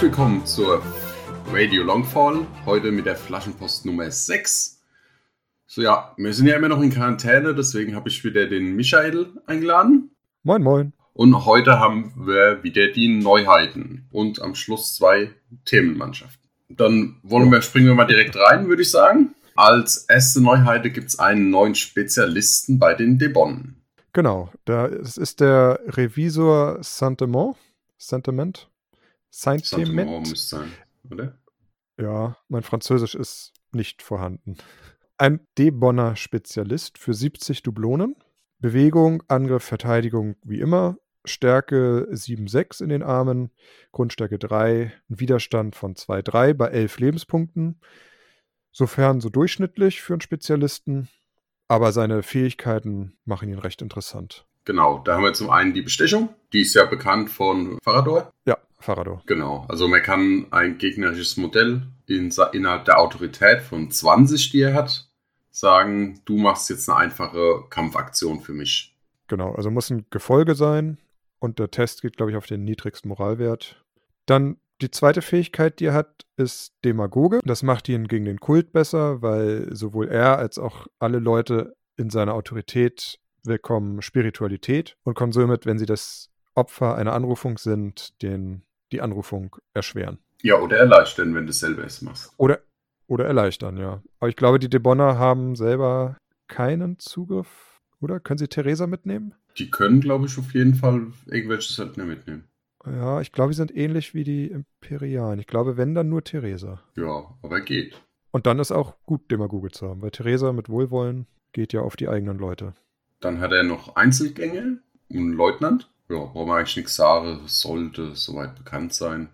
Herzlich willkommen zur Radio Longfall, heute mit der Flaschenpost Nummer 6. So ja, wir sind ja immer noch in Quarantäne, deswegen habe ich wieder den Michael eingeladen. Moin, moin. Und heute haben wir wieder die Neuheiten und am Schluss zwei Themenmannschaften. Dann wollen wir, springen wir mal direkt rein, würde ich sagen. Als erste Neuheit gibt es einen neuen Spezialisten bei den Debon. Genau, da ist, ist der Revisor Sentiment. Sentiment? Sentiment müsste sein, oder? Ja, mein Französisch ist nicht vorhanden. Ein Debonner Spezialist für 70 Dublonen. Bewegung, Angriff, Verteidigung wie immer. Stärke 7,6 in den Armen, Grundstärke 3, ein Widerstand von 2,3 bei 11 Lebenspunkten. Sofern so durchschnittlich für einen Spezialisten, aber seine Fähigkeiten machen ihn recht interessant. Genau, da haben wir zum einen die Bestechung, die ist ja bekannt von Farador. Ja, Farador. Genau, also man kann ein gegnerisches Modell in, innerhalb der Autorität von 20, die er hat, sagen, du machst jetzt eine einfache Kampfaktion für mich. Genau, also muss ein Gefolge sein und der Test geht, glaube ich, auf den niedrigsten Moralwert. Dann die zweite Fähigkeit, die er hat, ist Demagoge. Das macht ihn gegen den Kult besser, weil sowohl er als auch alle Leute in seiner Autorität bekommen Spiritualität und können somit, wenn sie das Opfer einer Anrufung sind, den, die Anrufung erschweren. Ja, oder erleichtern, wenn du es selber es machst. Oder, oder erleichtern, ja. Aber ich glaube, die Debonner haben selber keinen Zugriff. Oder? Können sie Theresa mitnehmen? Die können, glaube ich, auf jeden Fall irgendwelche Söldner mitnehmen. Ja, ich glaube, sie sind ähnlich wie die Imperialen. Ich glaube, wenn, dann nur Theresa. Ja, aber geht. Und dann ist auch gut, Demagoge zu haben, weil Theresa mit Wohlwollen geht ja auf die eigenen Leute. Dann hat er noch Einzelgänge und Leutnant. Ja, braucht man eigentlich nichts sagen, sollte soweit bekannt sein.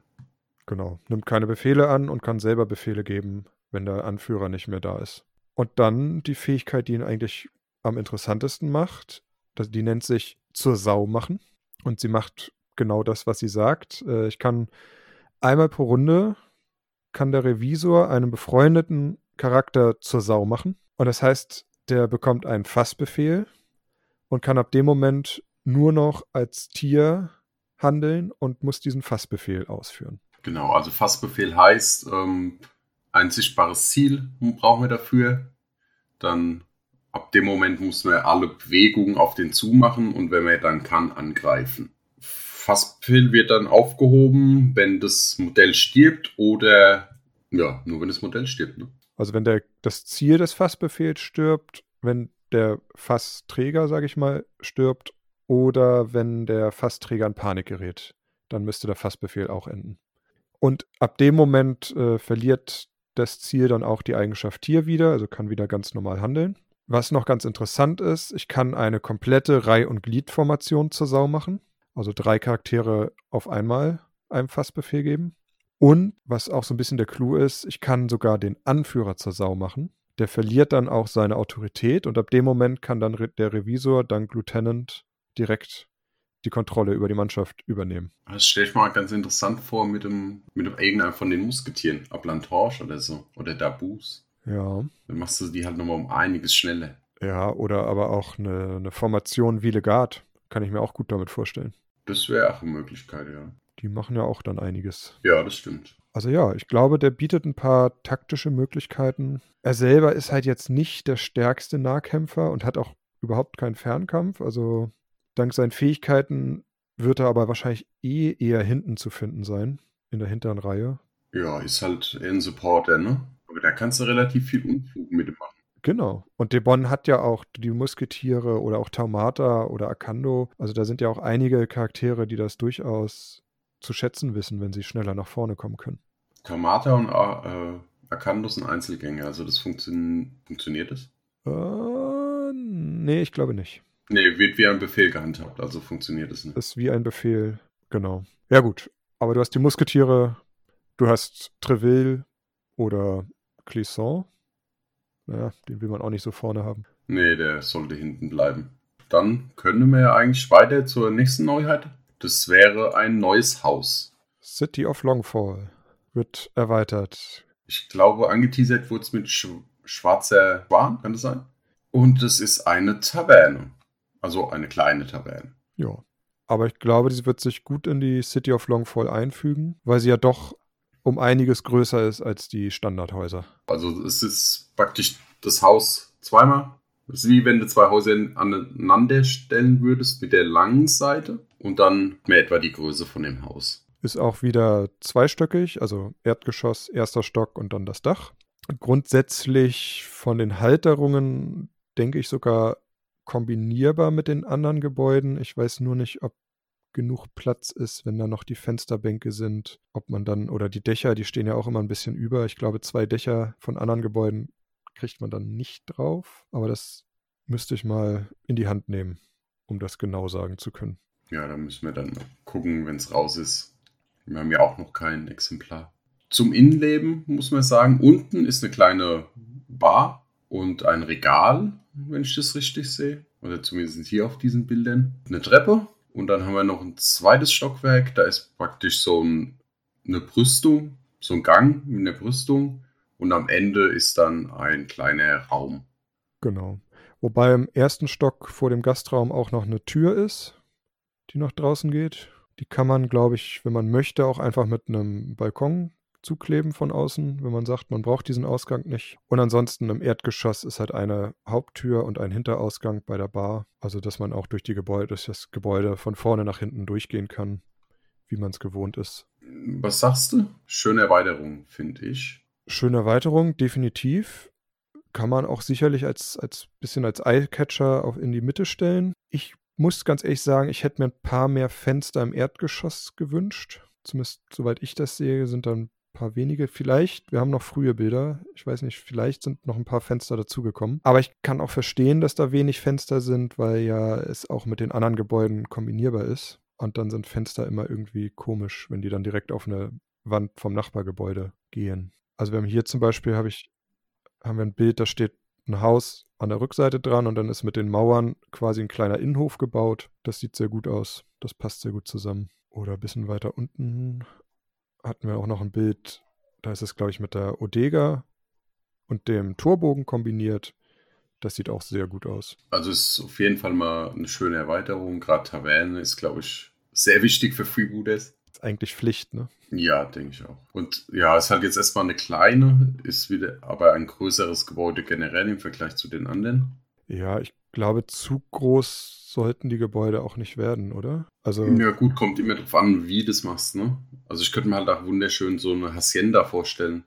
Genau, nimmt keine Befehle an und kann selber Befehle geben, wenn der Anführer nicht mehr da ist. Und dann die Fähigkeit, die ihn eigentlich am interessantesten macht, die nennt sich zur Sau machen. Und sie macht genau das, was sie sagt. Äh, ich kann einmal pro Runde kann der Revisor einen befreundeten Charakter zur Sau machen. Und das heißt, der bekommt einen Fassbefehl und kann ab dem Moment nur noch als Tier handeln und muss diesen Fassbefehl ausführen. Genau, also Fassbefehl heißt, ähm, ein sichtbares Ziel brauchen wir dafür. Dann ab dem Moment muss man alle Bewegungen auf den zumachen und wenn man dann kann, angreifen. Fassbefehl wird dann aufgehoben, wenn das Modell stirbt oder ja, nur wenn das Modell stirbt. Ne? Also wenn der, das Ziel des Fassbefehls stirbt, wenn der Fassträger, sage ich mal, stirbt oder wenn der Fassträger in Panik gerät, dann müsste der Fassbefehl auch enden. Und ab dem Moment äh, verliert das Ziel dann auch die Eigenschaft Tier wieder, also kann wieder ganz normal handeln. Was noch ganz interessant ist, ich kann eine komplette Reih- und Gliedformation zur Sau machen. Also drei Charaktere auf einmal einem Fassbefehl geben. Und was auch so ein bisschen der Clou ist, ich kann sogar den Anführer zur Sau machen. Der verliert dann auch seine Autorität und ab dem Moment kann dann der Revisor, dank Lieutenant, direkt die Kontrolle über die Mannschaft übernehmen. Das stelle ich mir ganz interessant vor mit dem, mit dem irgendeinem von den Musketieren, ob Lantorge oder so, oder Dabus. Ja. Dann machst du die halt nochmal um einiges schneller. Ja, oder aber auch eine, eine Formation wie Legat. Kann ich mir auch gut damit vorstellen. Das wäre auch eine Möglichkeit, ja. Die machen ja auch dann einiges. Ja, das stimmt. Also ja, ich glaube, der bietet ein paar taktische Möglichkeiten. Er selber ist halt jetzt nicht der stärkste Nahkämpfer und hat auch überhaupt keinen Fernkampf. Also dank seinen Fähigkeiten wird er aber wahrscheinlich eh eher hinten zu finden sein, in der hinteren Reihe. Ja, ist halt ein Supporter, ne? Aber da kannst du relativ viel Unfug mitmachen. Genau. Und Debon hat ja auch die Musketiere oder auch Taumata oder Akando. Also da sind ja auch einige Charaktere, die das durchaus zu schätzen wissen, wenn sie schneller nach vorne kommen können. Taumata und äh, Akando sind Einzelgänge, also das funktio funktioniert das? Äh, nee, ich glaube nicht. Nee, wird wie ein Befehl gehandhabt, also funktioniert es nicht. Ist wie ein Befehl, genau. Ja gut, aber du hast die Musketiere, du hast Treville oder Clisson. Naja, den will man auch nicht so vorne haben. Nee, der sollte hinten bleiben. Dann können wir ja eigentlich weiter zur nächsten Neuheit. Das wäre ein neues Haus. City of Longfall wird erweitert. Ich glaube, angeteasert wurde es mit sch schwarzer Schwan, kann das sein? Und es ist eine Taverne. Also eine kleine Taverne. Ja. Aber ich glaube, sie wird sich gut in die City of Longfall einfügen, weil sie ja doch um einiges größer ist als die Standardhäuser. Also es ist praktisch das Haus zweimal. Es ist wie wenn du zwei Häuser aneinander stellen würdest mit der langen Seite und dann mehr etwa die Größe von dem Haus. Ist auch wieder zweistöckig, also Erdgeschoss, erster Stock und dann das Dach. Grundsätzlich von den Halterungen denke ich sogar kombinierbar mit den anderen Gebäuden. Ich weiß nur nicht, ob genug Platz ist, wenn da noch die Fensterbänke sind, ob man dann, oder die Dächer, die stehen ja auch immer ein bisschen über. Ich glaube, zwei Dächer von anderen Gebäuden kriegt man dann nicht drauf, aber das müsste ich mal in die Hand nehmen, um das genau sagen zu können. Ja, da müssen wir dann gucken, wenn es raus ist. Wir haben ja auch noch kein Exemplar. Zum Innenleben muss man sagen, unten ist eine kleine Bar und ein Regal, wenn ich das richtig sehe. Oder zumindest hier auf diesen Bildern. Eine Treppe und dann haben wir noch ein zweites Stockwerk. Da ist praktisch so ein, eine Brüstung, so ein Gang mit einer Brüstung. Und am Ende ist dann ein kleiner Raum. Genau. Wobei im ersten Stock vor dem Gastraum auch noch eine Tür ist, die nach draußen geht. Die kann man, glaube ich, wenn man möchte, auch einfach mit einem Balkon zukleben von außen, wenn man sagt, man braucht diesen Ausgang nicht. Und ansonsten im Erdgeschoss ist halt eine Haupttür und ein Hinterausgang bei der Bar. Also dass man auch durch, die Gebäude, durch das Gebäude von vorne nach hinten durchgehen kann, wie man es gewohnt ist. Was sagst du? Schöne Erweiterung, finde ich. Schöne Erweiterung, definitiv. Kann man auch sicherlich als, als bisschen als Eyecatcher auch in die Mitte stellen. Ich muss ganz ehrlich sagen, ich hätte mir ein paar mehr Fenster im Erdgeschoss gewünscht. Zumindest soweit ich das sehe, sind dann paar wenige. Vielleicht, wir haben noch frühe Bilder. Ich weiß nicht, vielleicht sind noch ein paar Fenster dazugekommen. Aber ich kann auch verstehen, dass da wenig Fenster sind, weil ja es auch mit den anderen Gebäuden kombinierbar ist. Und dann sind Fenster immer irgendwie komisch, wenn die dann direkt auf eine Wand vom Nachbargebäude gehen. Also wir haben hier zum Beispiel, habe ich, haben wir ein Bild, da steht ein Haus an der Rückseite dran und dann ist mit den Mauern quasi ein kleiner Innenhof gebaut. Das sieht sehr gut aus. Das passt sehr gut zusammen. Oder ein bisschen weiter unten hatten wir auch noch ein Bild, da ist es, glaube ich, mit der Odega und dem Torbogen kombiniert. Das sieht auch sehr gut aus. Also es ist auf jeden Fall mal eine schöne Erweiterung. Gerade Taverne ist, glaube ich, sehr wichtig für Freebooters. Eigentlich Pflicht, ne? Ja, denke ich auch. Und ja, es ist halt jetzt erstmal eine kleine, ist wieder aber ein größeres Gebäude generell im Vergleich zu den anderen. Ja, ich glaube, zu groß sollten die Gebäude auch nicht werden, oder? Also ja, gut, kommt immer darauf an, wie du das machst, ne? Also ich könnte mir halt auch wunderschön so eine Hacienda vorstellen.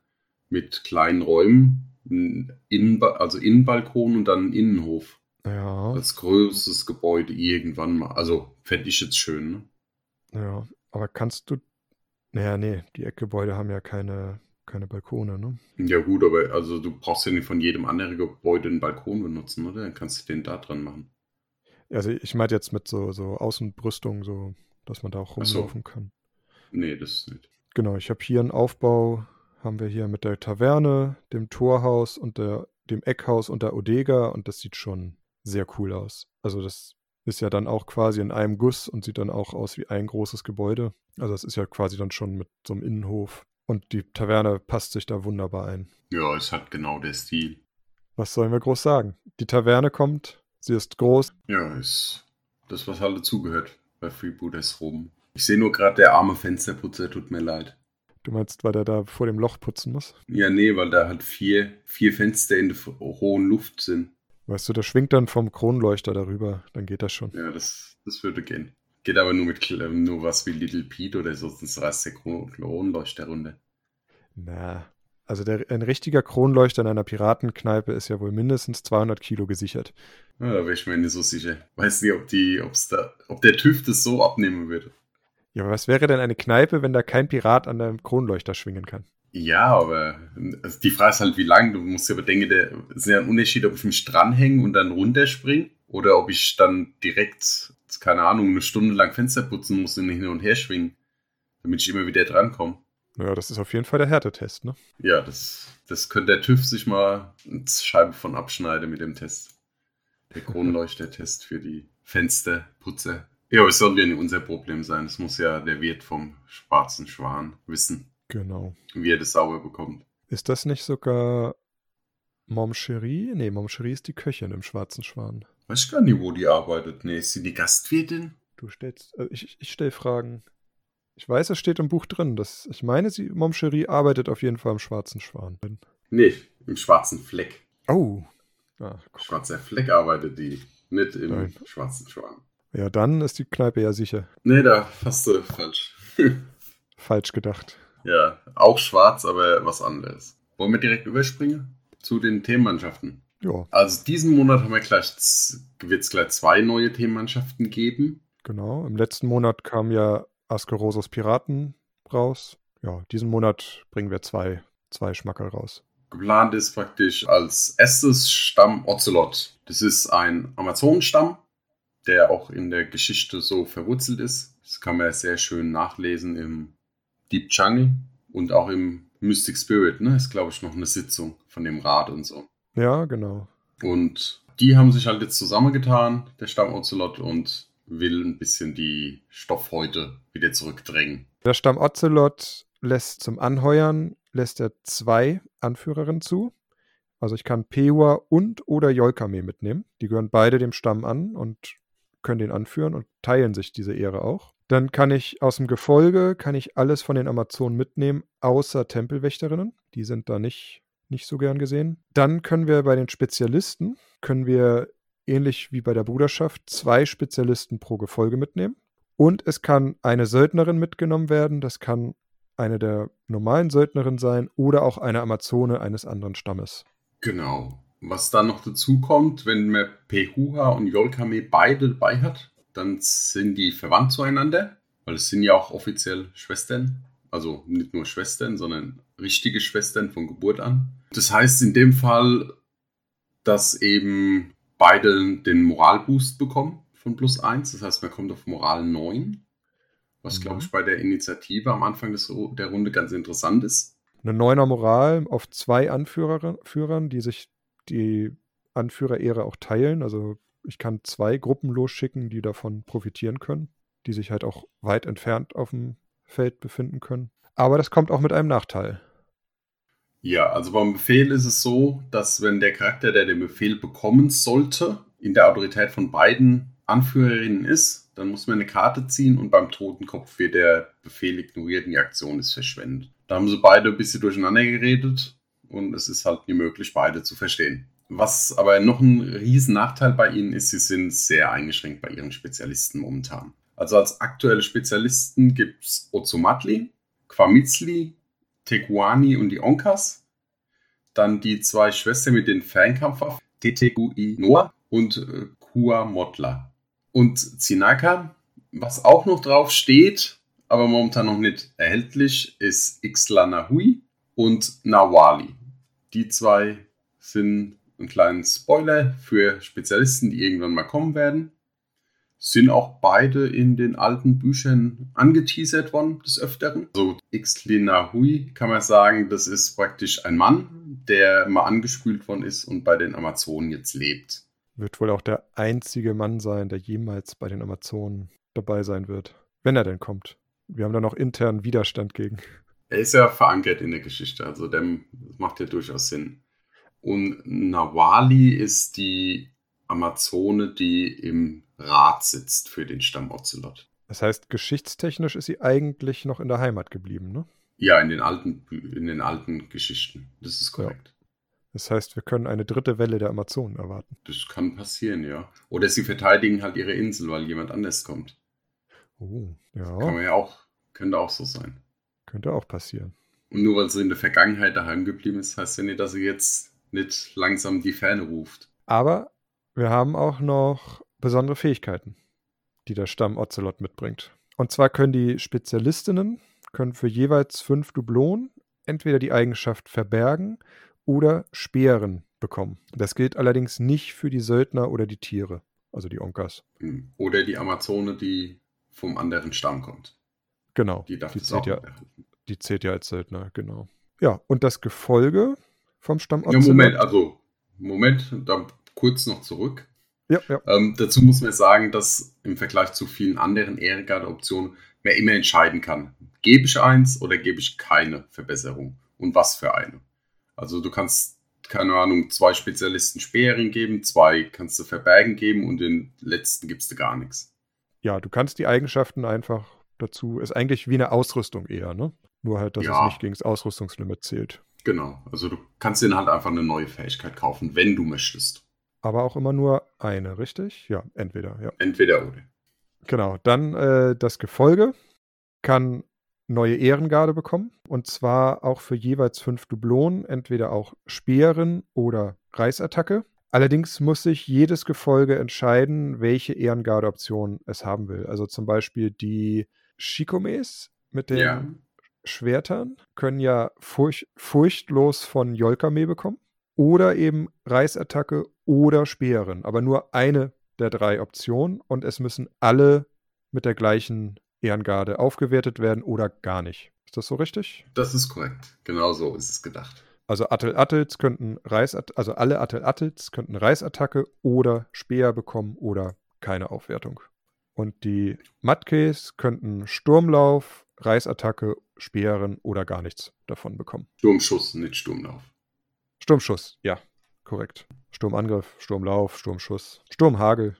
Mit kleinen Räumen, Innen, also Innenbalkon und dann einen Innenhof. Ja. Als größtes Gebäude irgendwann mal. Also fände ich jetzt schön, ne? Ja, aber kannst du. Naja, nee, die Eckgebäude haben ja keine, keine Balkone, ne? Ja, gut, aber also du brauchst ja nicht von jedem anderen Gebäude einen Balkon benutzen, oder? Dann kannst du den da dran machen. Also ich meinte jetzt mit so, so Außenbrüstung, so, dass man da auch rumlaufen so. kann. Nee, das ist nicht. Genau, ich habe hier einen Aufbau, haben wir hier mit der Taverne, dem Torhaus und der, dem Eckhaus und der Odega und das sieht schon sehr cool aus. Also das ist ja dann auch quasi in einem Guss und sieht dann auch aus wie ein großes Gebäude. Also das ist ja quasi dann schon mit so einem Innenhof. Und die Taverne passt sich da wunderbar ein. Ja, es hat genau der Stil. Was sollen wir groß sagen? Die Taverne kommt, Sie ist groß. Ja, ist das, was halt dazugehört bei Freebooters rum. Ich sehe nur gerade, der arme Fensterputzer tut mir leid. Du meinst, weil der da vor dem Loch putzen muss? Ja, nee, weil da halt vier, vier Fenster in der hohen Luft sind. Weißt du, der schwingt dann vom Kronleuchter darüber, dann geht das schon. Ja, das, das würde gehen. Geht aber nur mit nur was wie Little Pete oder so, sonst reißt der Kronleuchter runter. Na, also der, ein richtiger Kronleuchter in einer Piratenkneipe ist ja wohl mindestens 200 Kilo gesichert. Ja, da wäre ich mir nicht so sicher. Weiß nicht, ob, die, ob's da, ob der TÜV das so abnehmen würde. Ja, aber was wäre denn eine Kneipe, wenn da kein Pirat an einem Kronleuchter schwingen kann? Ja, aber also die Frage ist halt, wie lang. Du musst ja bedenken, der ist ja ein Unterschied, ob ich mich dranhänge und dann runterspringe oder ob ich dann direkt, keine Ahnung, eine Stunde lang Fenster putzen muss und hin und her schwingen, damit ich immer wieder drankomme. Naja, das ist auf jeden Fall der Härtetest, ne? Ja, das, das könnte der TÜV sich mal eine Scheibe von abschneiden mit dem Test. Der Kronleuchtertest für die Fensterputzer. Ja, aber es soll ja nicht unser Problem sein. Es muss ja der Wirt vom schwarzen Schwan wissen. Genau. Wie er das sauber bekommt. Ist das nicht sogar Mom Cherie? Nee, Mom Cherie ist die Köchin im schwarzen Schwan. Weiß ich gar nicht, wo die arbeitet. Nee, ist sie die Gastwirtin? Du stellst, also ich, ich stelle Fragen. Ich weiß, es steht im Buch drin. Dass, ich meine, sie, Momcherie arbeitet auf jeden Fall im Schwarzen Schwan. Nee, im Schwarzen Fleck. Oh. Ah, Schwarzer Fleck arbeitet die, nicht im Nein. Schwarzen Schwan. Ja, dann ist die Kneipe ja sicher. Nee, da fast du falsch. Falsch gedacht. Ja, auch schwarz, aber was anderes. Wollen wir direkt überspringen zu den Themenmannschaften? Ja, Also diesen Monat haben wir gleich, wird es gleich zwei neue Themenmannschaften geben. genau. Im letzten Monat kam ja Askerosos Piraten raus. Ja, diesen Monat bringen wir zwei, zwei Schmackerl raus. Geplant ist praktisch als erstes Stamm Ocelot. Das ist ein Amazonenstamm, der auch in der Geschichte so verwurzelt ist. Das kann man sehr schön nachlesen im Deep Jungle und auch im Mystic Spirit. Ne? Ist, glaube ich, noch eine Sitzung von dem Rat und so. Ja, genau. Und die haben sich halt jetzt zusammengetan, der Stamm Ocelot, und will ein bisschen die Stoffhäute wieder zurückdrängen. Der Stamm Ocelot lässt zum Anheuern lässt er zwei Anführerinnen zu. Also ich kann Pewa und oder Yolkame mitnehmen. Die gehören beide dem Stamm an und können den anführen und teilen sich diese Ehre auch. Dann kann ich aus dem Gefolge kann ich alles von den Amazonen mitnehmen, außer Tempelwächterinnen. Die sind da nicht, nicht so gern gesehen. Dann können wir bei den Spezialisten, können wir ähnlich wie bei der Bruderschaft zwei Spezialisten pro Gefolge mitnehmen. Und es kann eine Söldnerin mitgenommen werden. Das kann eine der normalen Söldnerinnen sein oder auch eine Amazone eines anderen Stammes. Genau. Was dann noch dazu kommt, wenn man Pehuha und Yolkame beide dabei hat, dann sind die verwandt zueinander, weil es sind ja auch offiziell Schwestern. Also nicht nur Schwestern, sondern richtige Schwestern von Geburt an. Das heißt in dem Fall, dass eben beide den Moralboost bekommen von plus 1. Das heißt, man kommt auf Moral 9. Was, Mhm. glaube ich, bei der Initiative am Anfang des, der Runde ganz interessant ist. Eine neuner Moral auf zwei Anführer, Führern, die sich die Anführerehre auch teilen. Also ich kann zwei Gruppen losschicken, die davon profitieren können, die sich halt auch weit entfernt auf dem Feld befinden können. Aber das kommt auch mit einem Nachteil. Ja, also beim Befehl ist es so, dass wenn der Charakter, der den Befehl bekommen sollte, in der Autorität von beiden Anführerinnen ist, dann muss man eine Karte ziehen und beim Totenkopf wird der Befehl ignoriert und die Aktion ist verschwendet. Da haben sie beide ein bisschen durcheinander geredet und es ist halt nie möglich, beide zu verstehen. Was aber noch ein riesen Nachteil bei ihnen ist, sie sind sehr eingeschränkt bei ihren Spezialisten momentan. Also als aktuelle Spezialisten gibt es Ozomatli, Quamitzli, Teguani und die Onkas. Dann die zwei Schwestern mit den Fernkampfwaffen, Tetegui Noah und äh, Kua Motla. Und Zinaka, was auch noch drauf steht, aber momentan noch nicht erhältlich, ist Ixtlanahui und Nawali. Die zwei sind ein kleiner Spoiler für Spezialisten, die irgendwann mal kommen werden. Sind auch beide in den alten Büchern angeteasert worden, des Öfteren. So Ixtlinahui kann man sagen, das ist praktisch ein Mann, der mal angespült worden ist und bei den Amazonen jetzt lebt. Wird wohl auch der einzige Mann sein, der jemals bei den Amazonen dabei sein wird. Wenn er denn kommt. Wir haben da noch internen Widerstand gegen. Er ist ja verankert in der Geschichte, also dem das macht ja durchaus Sinn. Und Nawali ist die Amazone, die im Rat sitzt für den Stamm Ocelot. Das heißt, geschichtstechnisch ist sie eigentlich noch in der Heimat geblieben, ne? Ja, in den alten, in den alten Geschichten. Das ist korrekt. Das heißt, wir können eine dritte Welle der Amazonen erwarten. Das kann passieren, ja. Oder sie verteidigen halt ihre Insel, weil jemand anders kommt. Oh, Kann ja, man ja auch, könnte auch so sein. könnte auch passieren. Und nur weil sie in der Vergangenheit daheim geblieben ist, heißt ja nicht, dass sie jetzt nicht langsam die Ferne ruft. Aber wir haben auch noch besondere Fähigkeiten, die der Stamm Ocelot mitbringt. Und zwar können die Spezialistinnen können für jeweils fünf Dublonen entweder die Eigenschaft verbergen oder Speeren bekommen. Das gilt allerdings nicht für die Söldner oder die Tiere, also die Onkas. Hm. Oder die Amazone, die vom anderen Stamm kommt. Genau. Die darf die zählt, ja, die zählt ja als Söldner, genau. Ja, und das Gefolge vom Stamm Ja. Moment, also, Moment, da kurz noch zurück. Ja, ja. Ähm, dazu muss man sagen, dass im Vergleich zu vielen anderen Ehrengarde-Optionen man immer entscheiden kann, gebe ich eins oder gebe ich keine Verbesserung und was für eine. Also du kannst, keine Ahnung, zwei Spezialisten Speerin geben, zwei kannst du Verbergen geben und den letzten gibst du gar nichts. ja, du kannst die Eigenschaften einfach dazu, ist eigentlich wie eine Ausrüstung eher, ne? Nur halt, dass Ja. es nicht gegen das Ausrüstungslimit zählt. Genau. Also du kannst dir halt einfach eine neue Fähigkeit kaufen, wenn du möchtest. Aber auch immer nur eine, richtig? Ja, entweder, ja. Entweder oder. Genau. Dann äh, das Gefolge kann neue Ehrengarde bekommen. Und zwar auch für jeweils fünf Dublonen, entweder auch Speeren oder Reißattacke. Allerdings muss sich jedes Gefolge entscheiden, welche Ehrengarde-Option es haben will. Also zum Beispiel die Shikomes mit den Ja. Schwertern können ja furch furchtlos von Yolkame bekommen. Oder eben Reißattacke oder Speeren. Aber nur eine der drei Optionen. Und es müssen alle mit der gleichen Ehrengarde aufgewertet werden oder gar nicht. Ist das so richtig? Das ist korrekt. Genau so ist es gedacht. Also Attel Attels könnten Reißat also alle Attel Attels könnten Reißattacke oder Speer bekommen oder keine Aufwertung. Und die Matkes könnten Sturmlauf, Reißattacke, Speeren oder gar nichts davon bekommen. Sturmschuss, nicht Sturmlauf. Sturmschuss, ja, korrekt. Sturmangriff, Sturmlauf, Sturmschuss, Sturmhagel.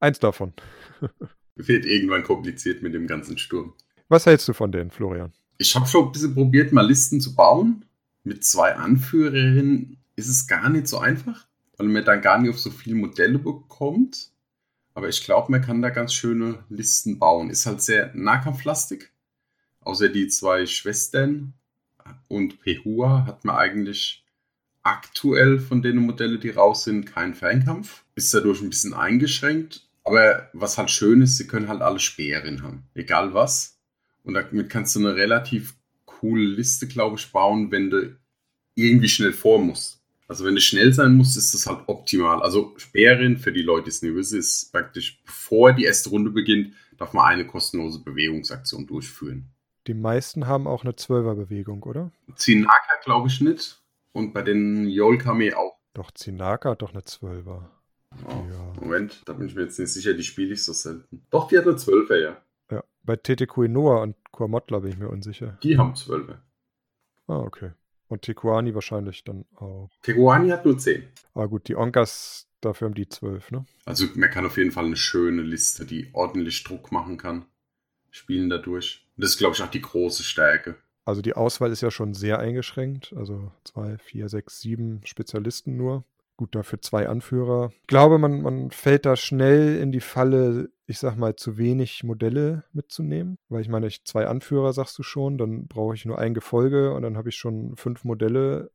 Eins davon. Wird irgendwann kompliziert mit dem ganzen Sturm. Was hältst du von denen, Florian? Ich habe schon ein bisschen probiert, mal Listen zu bauen. Mit zwei Anführerinnen ist es gar nicht so einfach, weil man dann gar nicht auf so viele Modelle bekommt. Aber ich glaube, man kann da ganz schöne Listen bauen. Ist halt sehr nahkampflastig. Außer die zwei Schwestern und Pehua hat man eigentlich aktuell von den Modellen, die raus sind, keinen Fernkampf. Ist dadurch ein bisschen eingeschränkt. Aber was halt schön ist, sie können halt alle Speeren haben. Egal was. Und damit kannst du eine relativ coole Liste, glaube ich, bauen, wenn du irgendwie schnell vor musst. Also wenn du schnell sein musst, ist das halt optimal. Also Speerin, für die Leute, die es nicht wissen, ist praktisch, bevor die erste Runde beginnt, darf man eine kostenlose Bewegungsaktion durchführen. Die meisten haben auch eine Zwölferbewegung, oder? Zinaka glaube ich nicht. Und bei den Yolkame auch. Doch, Zinaka hat doch eine Zwölfer. Oh, Ja. Moment, da bin ich mir jetzt nicht sicher, die spiele ich so selten. Doch, die hat eine Zwölfer, ja. Ja, bei Tete Kuinoa und Kuamotla bin ich mir unsicher. Die haben Zwölfer. Ah, okay. Und Tikuani wahrscheinlich dann auch. Teguani hat nur 10. Aber gut, die Onkas, dafür haben die zwölf, ne? Also man kann auf jeden Fall eine schöne Liste, die ordentlich Druck machen kann, spielen dadurch. Und das ist, glaube ich, auch die große Stärke. Also die Auswahl ist ja schon sehr eingeschränkt. Also zwei, vier, sechs, sieben Spezialisten nur. Gut, dafür zwei Anführer. Ich glaube, man, man fällt da schnell in die Falle, ich sag mal, zu wenig Modelle mitzunehmen. Weil ich meine, ich zwei Anführer, sagst du schon, dann brauche ich nur ein Gefolge und dann habe ich schon fünf Modelle,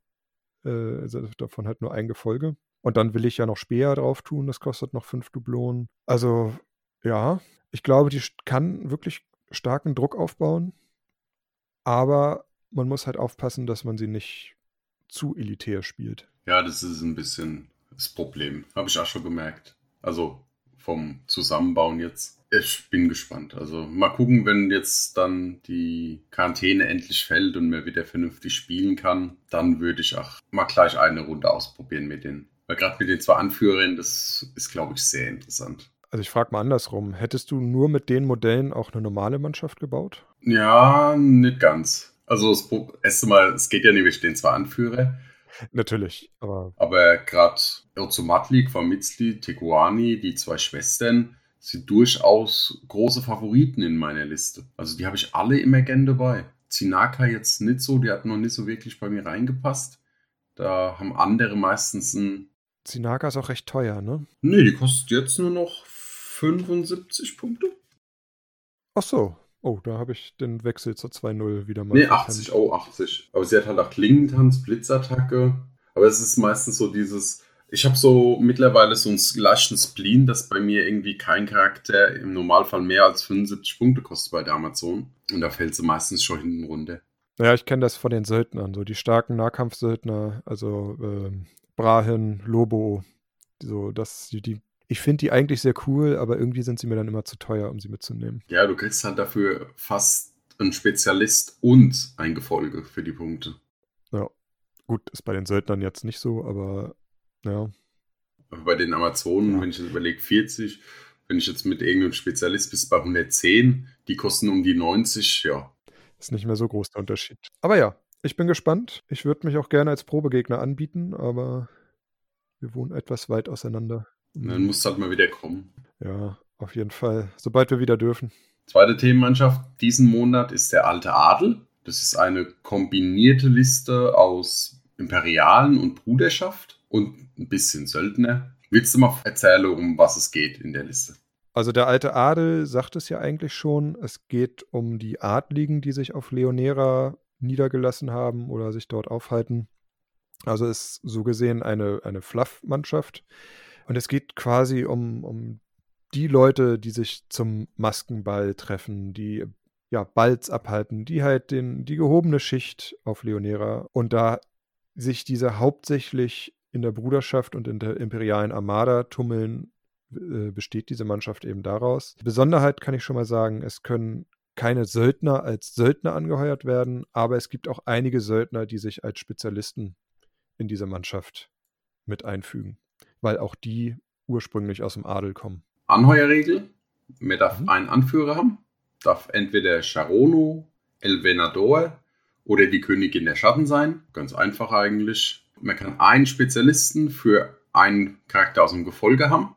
äh, also davon halt nur ein Gefolge. Und dann will ich ja noch Speer drauf tun, das kostet noch fünf Dublonen. Also, ja, ich glaube, die kann wirklich starken Druck aufbauen. Aber man muss halt aufpassen, dass man sie nicht zu elitär spielt. Ja, das ist ein bisschen das Problem. Habe ich auch schon gemerkt. Also vom Zusammenbauen jetzt. Ich bin gespannt. Also mal gucken, wenn jetzt dann die Quarantäne endlich fällt und man wieder vernünftig spielen kann, dann würde ich auch mal gleich eine Runde ausprobieren mit den. Weil gerade mit den zwei Anführern, das ist, glaube ich, sehr interessant. Also ich frage mal andersrum. Hättest du nur mit den Modellen auch eine normale Mannschaft gebaut? Ja, nicht ganz. Also das erste Mal, es geht ja nicht mit den zwei Anführer, Natürlich, aber aber gerade Ozomatli, Kwamitzli, Teguani, die zwei Schwestern, sind durchaus große Favoriten in meiner Liste. Also die habe ich alle immer gern dabei. Zinaka jetzt nicht so, die hat noch nicht so wirklich bei mir reingepasst. Da haben andere meistens ein. Zinaka ist auch recht teuer, ne? Nee, die kostet jetzt nur noch 75 Punkte. Ach so. Oh, da habe ich den Wechsel zur 2-0 wieder mal. Nee, verpennt. 80, oh, 80. Aber sie hat halt auch Klingentanz, Blitzattacke. Aber es ist meistens so dieses. Ich habe so mittlerweile so einen leichten Spleen, dass bei mir irgendwie kein Charakter im Normalfall mehr als 75 Punkte kostet bei der Amazon. Und da fällt sie meistens schon hinten runter. Ja, ich kenne das von den Söldnern, so die starken Nahkampfsöldner, also ähm, Brahin, Lobo, so dass die, die ich finde die eigentlich sehr cool, aber irgendwie sind sie mir dann immer zu teuer, um sie mitzunehmen. Ja, du kriegst halt dafür fast einen Spezialist und ein Gefolge für die Punkte. Ja, gut, ist bei den Söldnern jetzt nicht so, aber ja, bei den Amazonen, Ja. wenn ich jetzt überlege, 40, wenn ich jetzt mit irgendeinem Spezialist bis bei 110, die kosten um die 90, ja. ist nicht mehr so groß der Unterschied. Aber ja, ich bin gespannt. Ich würde mich auch gerne als Probegegner anbieten, aber wir wohnen etwas weit auseinander. Und dann muss halt mal wieder kommen. Ja, auf jeden Fall. Sobald wir wieder dürfen. Zweite Themenmannschaft diesen Monat ist der alte Adel. Das ist eine kombinierte Liste aus Imperialen und Bruderschaft und ein bisschen Söldner. Willst du mal erzählen, um was es geht in der Liste? Also der alte Adel sagt es ja eigentlich schon. Es geht um die Adligen, die sich auf Leonera niedergelassen haben oder sich dort aufhalten. Also ist so gesehen eine, eine Fluff-Mannschaft. Und es geht quasi um, um die Leute, die sich zum Maskenball treffen, die ja, Balls abhalten, die halt den, die gehobene Schicht auf Leonera und da sich diese hauptsächlich in der Bruderschaft und in der imperialen Armada tummeln, äh, besteht diese Mannschaft eben daraus. Besonderheit kann ich schon mal sagen, es können keine Söldner als Söldner angeheuert werden, aber es gibt auch einige Söldner, die sich als Spezialisten in diese Mannschaft mit einfügen, weil auch die ursprünglich aus dem Adel kommen. Anheuerregel: Man darf mhm. einen Anführer haben, darf entweder Charono, El Venador oder die Königin der Schatten sein. Ganz einfach eigentlich. Man kann einen Spezialisten für einen Charakter aus dem Gefolge haben.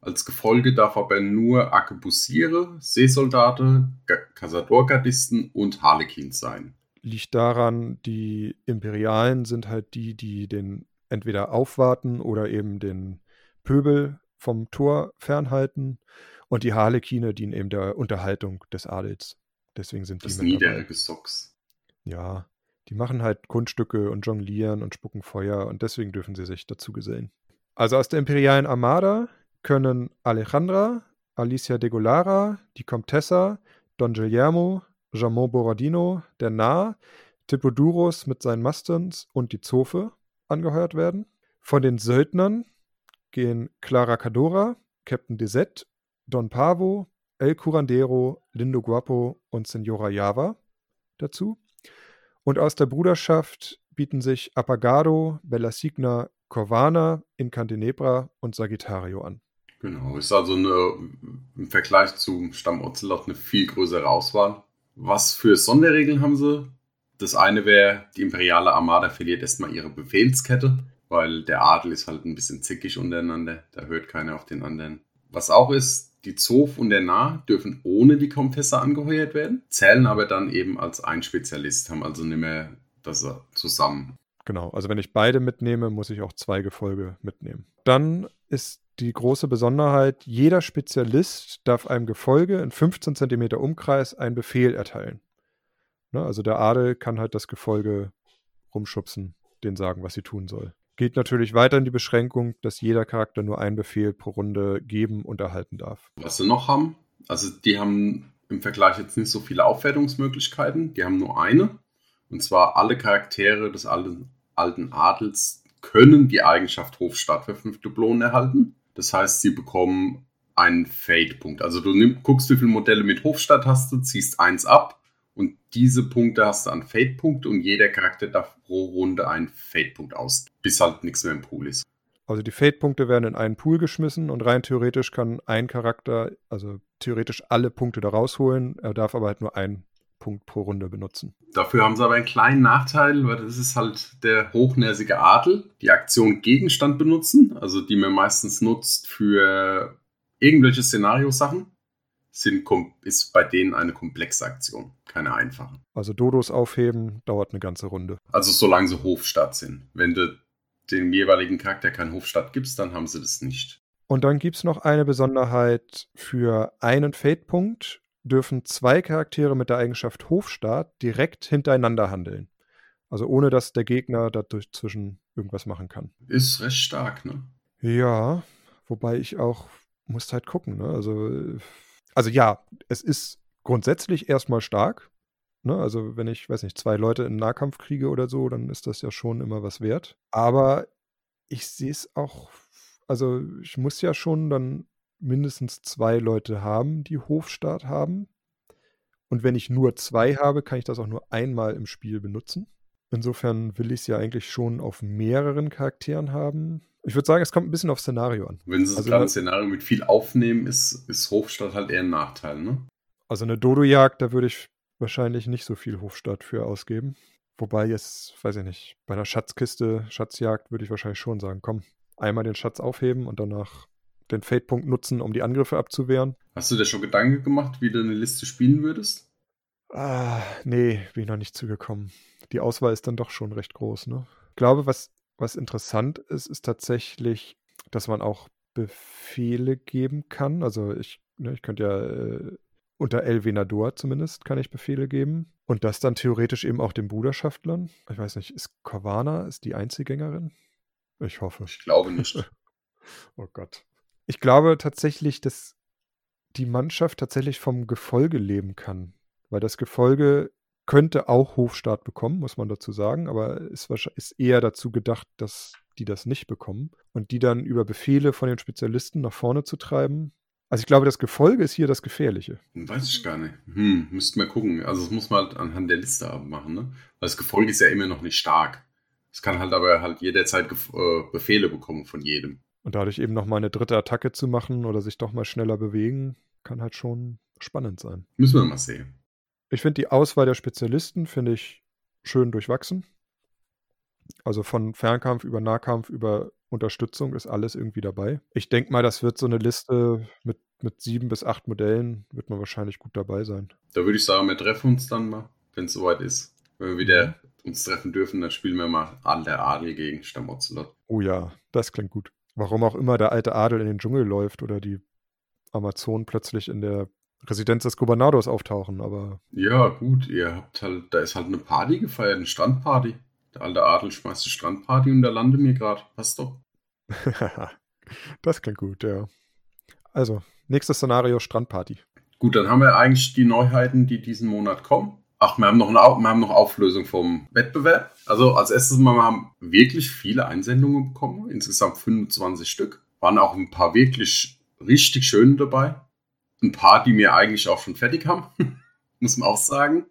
Als Gefolge darf aber nur Arkebusiere, Seesoldate, Casador-Gardisten und Harlequins sein. Liegt daran, die Imperialen sind halt die, die den entweder aufwarten oder eben den Pöbel vom Tor fernhalten. Und die Harlekine dienen eben der Unterhaltung des Adels. Deswegen sind das die mit niedere Socks. Ja, die machen halt Kunststücke und jonglieren und spucken Feuer und deswegen dürfen sie sich dazu gesellen. Also aus der imperialen Armada können Alejandra, Alicia de Golara, die Comtessa, Don Guillermo, Jamon Borodino, der Nah, Tippodurus mit seinen Mastons und die Zofe angeheuert werden. Von den Söldnern gehen Clara Cadora, Captain Desette, Don Pavo, El Curandero, Lindo Guapo und Senora Java dazu. Und aus der Bruderschaft bieten sich Apagado, Bellasigna, Corvana, Incantenebra und Sagittario an. Genau, ist also eine, im Vergleich zum Stamm Ocelot eine viel größere Auswahl. Was für Sonderregeln haben sie? Das eine wäre, die imperiale Armada verliert erstmal ihre Befehlskette, weil der Adel ist halt ein bisschen zickig untereinander, da hört keiner auf den anderen. Was auch ist, die Zof und der Nah dürfen ohne die Komtesse angeheuert werden, zählen aber dann eben als ein Spezialist, haben also nicht mehr das zusammen. Genau, also wenn ich beide mitnehme, muss ich auch zwei Gefolge mitnehmen. Dann ist die große Besonderheit, jeder Spezialist darf einem Gefolge in 15 cm Umkreis einen Befehl erteilen. Ne, also der Adel kann halt das Gefolge rumschubsen, denen sagen, was sie tun soll. Gilt natürlich weiterhin die Beschränkung, dass jeder Charakter nur einen Befehl pro Runde geben und erhalten darf. Was sie noch haben, also die haben im Vergleich jetzt nicht so viele Aufwertungsmöglichkeiten, die haben nur eine. Und zwar alle Charaktere des alten, alten Adels können die Eigenschaft Hofstadt für fünf Dublonen erhalten. Das heißt, sie bekommen einen Fade-Punkt. Also du nimm, guckst, wie viele Modelle mit Hofstadt hast du, ziehst eins ab und diese Punkte hast du an Fade-Punkte und jeder Charakter darf pro Runde einen Fade-Punkt aus, bis halt nichts mehr im Pool ist. Also die Fade-Punkte werden in einen Pool geschmissen und rein theoretisch kann ein Charakter, also theoretisch alle Punkte da rausholen. Er darf aber halt nur einen Punkt pro Runde benutzen. Dafür haben sie aber einen kleinen Nachteil, weil das ist halt der hochnäsige Adel. Die Aktion Gegenstand benutzen, also die man meistens nutzt für irgendwelche Szenariosachen, sind, ist bei denen eine komplexe Aktion, keine einfache. Also Dodos aufheben dauert eine ganze Runde. Also solange sie Hofstadt sind. Wenn du dem jeweiligen Charakter keinen Hofstadt gibst, dann haben sie das nicht. Und dann gibt es noch eine Besonderheit für einen Fate-Punkt dürfen zwei Charaktere mit der Eigenschaft Hofstaat direkt hintereinander handeln. Also ohne dass der Gegner dadurch zwischen irgendwas machen kann. Ist recht stark, ne? Ja, wobei ich auch muss halt gucken, ne? Also, also ja, es ist grundsätzlich erstmal stark. Ne? Also wenn ich, weiß nicht, zwei Leute in Nahkampf kriege oder so, dann ist das ja schon immer was wert. Aber ich sehe es auch, also ich muss ja schon dann mindestens zwei Leute haben, die Hofstaat haben. Und wenn ich nur zwei habe, kann ich das auch nur einmal im Spiel benutzen. Insofern will ich es ja eigentlich schon auf mehreren Charakteren haben. Ich würde sagen, es kommt ein bisschen auf Szenario an. Wenn Sie also gerade ein Szenario mit viel aufnehmen, ist, ist Hofstadt halt eher ein Nachteil, ne? Also eine Dodo-Jagd, da würde ich wahrscheinlich nicht so viel Hofstadt für ausgeben. Wobei jetzt, weiß ich nicht, bei einer Schatzkiste, Schatzjagd würde ich wahrscheinlich schon sagen, komm, einmal den Schatz aufheben und danach den Fate-Punkt nutzen, um die Angriffe abzuwehren. Hast du dir schon Gedanken gemacht, wie du eine Liste spielen würdest? Ah, nee, bin ich noch nicht zugekommen. Die Auswahl ist dann doch schon recht groß, ne? Ich glaube, was, was interessant ist, ist tatsächlich, dass man auch Befehle geben kann. Also ich, ne, ich könnte ja äh, unter El Venador zumindest kann ich Befehle geben. Und das dann theoretisch eben auch den Bruderschaftlern. Ich weiß nicht, ist Corvana, ist die Einzelgängerin? Ich hoffe. Ich glaube nicht. oh Gott. Ich glaube tatsächlich, dass die Mannschaft tatsächlich vom Gefolge leben kann. Weil das Gefolge könnte auch Hofstaat bekommen, muss man dazu sagen, aber ist, ist eher dazu gedacht, dass die das nicht bekommen und die dann über Befehle von den Spezialisten nach vorne zu treiben. Also ich glaube, das Gefolge ist hier das Gefährliche. Weiß ich gar nicht. Hm, müssten wir gucken. Also das muss man halt anhand der Liste machen, ne? Weil das Gefolge ist ja immer noch nicht stark. Es kann halt aber halt jederzeit äh, Befehle bekommen von jedem. Und dadurch eben noch mal eine dritte Attacke zu machen oder sich doch mal schneller bewegen, kann halt schon spannend sein. Müssen wir mal sehen. Ich finde die Auswahl der Spezialisten, finde ich schön durchwachsen. Also von Fernkampf über Nahkampf über Unterstützung ist alles irgendwie dabei. Ich denke mal, das wird so eine Liste mit, mit sieben bis acht Modellen, wird man wahrscheinlich gut dabei sein. Da würde ich sagen, wir treffen uns dann mal, wenn es soweit ist. Wenn wir wieder mhm. uns treffen dürfen, dann spielen wir mal Adel Adel gegen Stammozelot. Oh ja, das klingt gut. Warum auch immer der alte Adel in den Dschungel läuft oder die Amazonen plötzlich in der Residenz des Gouvernators auftauchen, aber. Ja, gut, ihr habt halt, da ist halt eine Party gefeiert, eine Strandparty. Der alte Adel schmeißt eine Strandparty und da lande mir gerade. Passt doch. das klingt gut, ja. Also, nächstes Szenario: Strandparty. Gut, dann haben wir eigentlich die Neuheiten, die diesen Monat kommen. Ach, wir haben noch eine wir haben noch Auflösung vom Wettbewerb. Also als erstes mal, wir haben wirklich viele Einsendungen bekommen, insgesamt 25 Stück. Waren auch ein paar wirklich richtig schöne dabei ein paar, die mir eigentlich auch schon fertig haben, muss man auch sagen.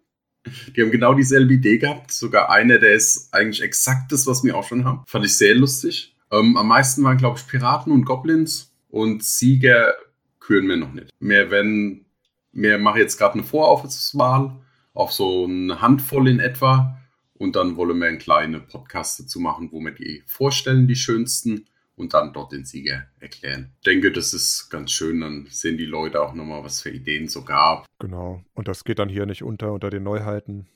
Die haben genau dieselbe Idee gehabt. Sogar einer, der ist eigentlich exakt das, was wir auch schon haben. Fand ich sehr lustig. Ähm, am meisten waren, glaube ich, Piraten und Goblins. Und Sieger küren wir noch nicht. Mehr wenn, mehr mache jetzt gerade eine Vorauswahl auf so eine Handvoll in etwa. Und dann wollen wir einen kleinen Podcast dazu machen, wo wir die vorstellen, die schönsten und dann dort den Sieger erklären. Ich denke, das ist ganz schön, dann sehen die Leute auch nochmal, was für Ideen so gab. Genau, und das geht dann hier nicht unter unter den Neuheiten,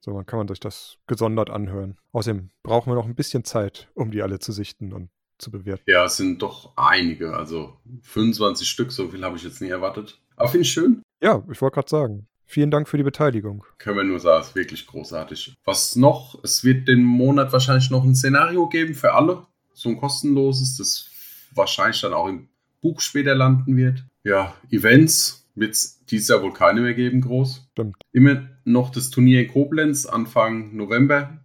sondern kann man sich das gesondert anhören. Außerdem brauchen wir noch ein bisschen Zeit, um die alle zu sichten und zu bewerten. Ja, es sind doch einige, also 25 Stück, so viel habe ich jetzt nie erwartet. Aber finde ich schön. Ja, ich wollte gerade sagen. Vielen Dank für die Beteiligung. Können wir nur sagen, es ist wirklich großartig. Was noch? Es wird den Monat wahrscheinlich noch ein Szenario geben für alle so ein kostenloses, das wahrscheinlich dann auch im Buch später landen wird. Ja, Events wird es dieses Jahr wohl keine mehr geben, groß. Stimmt. Immer noch das Turnier in Koblenz Anfang November.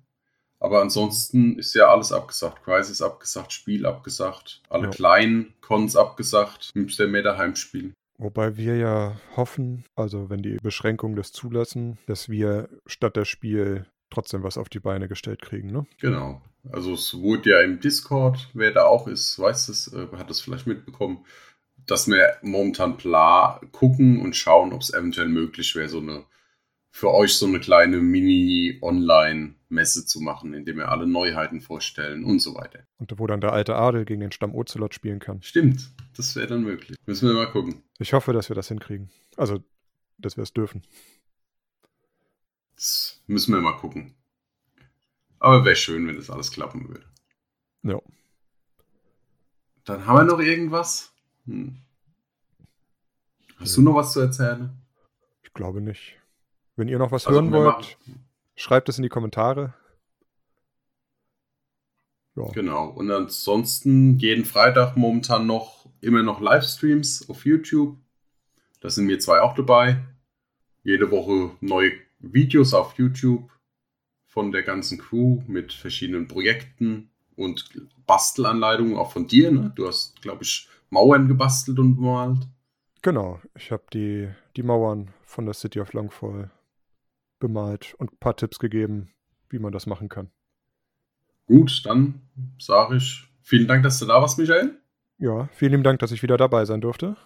Aber ansonsten ist ja alles abgesagt. Crisis abgesagt, Spiel abgesagt, alle ja. kleinen Cons abgesagt, Münster Meta spielen. Wobei wir ja hoffen, also wenn die Beschränkungen das zulassen, dass wir statt das Spiel trotzdem was auf die Beine gestellt kriegen, ne? Genau. Also es wurde ja im Discord, wer da auch ist, weiß es, äh, hat das vielleicht mitbekommen, dass wir momentan klar gucken und schauen, ob es eventuell möglich wäre, so eine für euch so eine kleine Mini-Online-Messe zu machen, indem wir alle Neuheiten vorstellen und so weiter. Und wo dann der alte Adel gegen den Stamm Ocelot spielen kann. Stimmt, das wäre dann möglich. Müssen wir mal gucken. Ich hoffe, dass wir das hinkriegen. Also, dass wir es dürfen. Das müssen wir mal gucken. Aber wäre schön, wenn das alles klappen würde. Ja. Dann haben wir noch irgendwas. Hm. Hast du noch was zu erzählen? Ich glaube nicht. Wenn ihr noch was also, hören wollt, machen. schreibt es in die Kommentare. Ja. Genau. Und ansonsten jeden Freitag momentan noch immer noch Livestreams auf YouTube. Da sind wir zwei auch dabei. Jede Woche neue Videos auf YouTube von der ganzen Crew mit verschiedenen Projekten und Bastelanleitungen auch von dir. Ne? Du hast, glaube ich, Mauern gebastelt und bemalt. Genau, ich habe die, die Mauern von der City of Longfall bemalt und ein paar Tipps gegeben, wie man das machen kann. Gut, dann sage ich vielen Dank, dass du da warst, Michael. Ja, vielen Dank, dass ich wieder dabei sein durfte.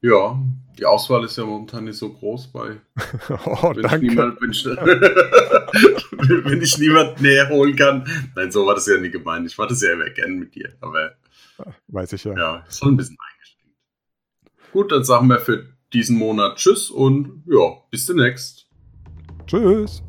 Ja, die Auswahl ist ja momentan nicht so groß bei. oh, wenn, danke. Ich niemand, wenn, ich, wenn ich niemand näher holen kann. Nein, so war das ja nie gemeint. Ich war das ja immer gern mit dir. Aber Weiß ich ja. Ja, ist schon ein bisschen eingeschränkt. Gut, dann sagen wir für diesen Monat Tschüss und ja, bis demnächst. Tschüss.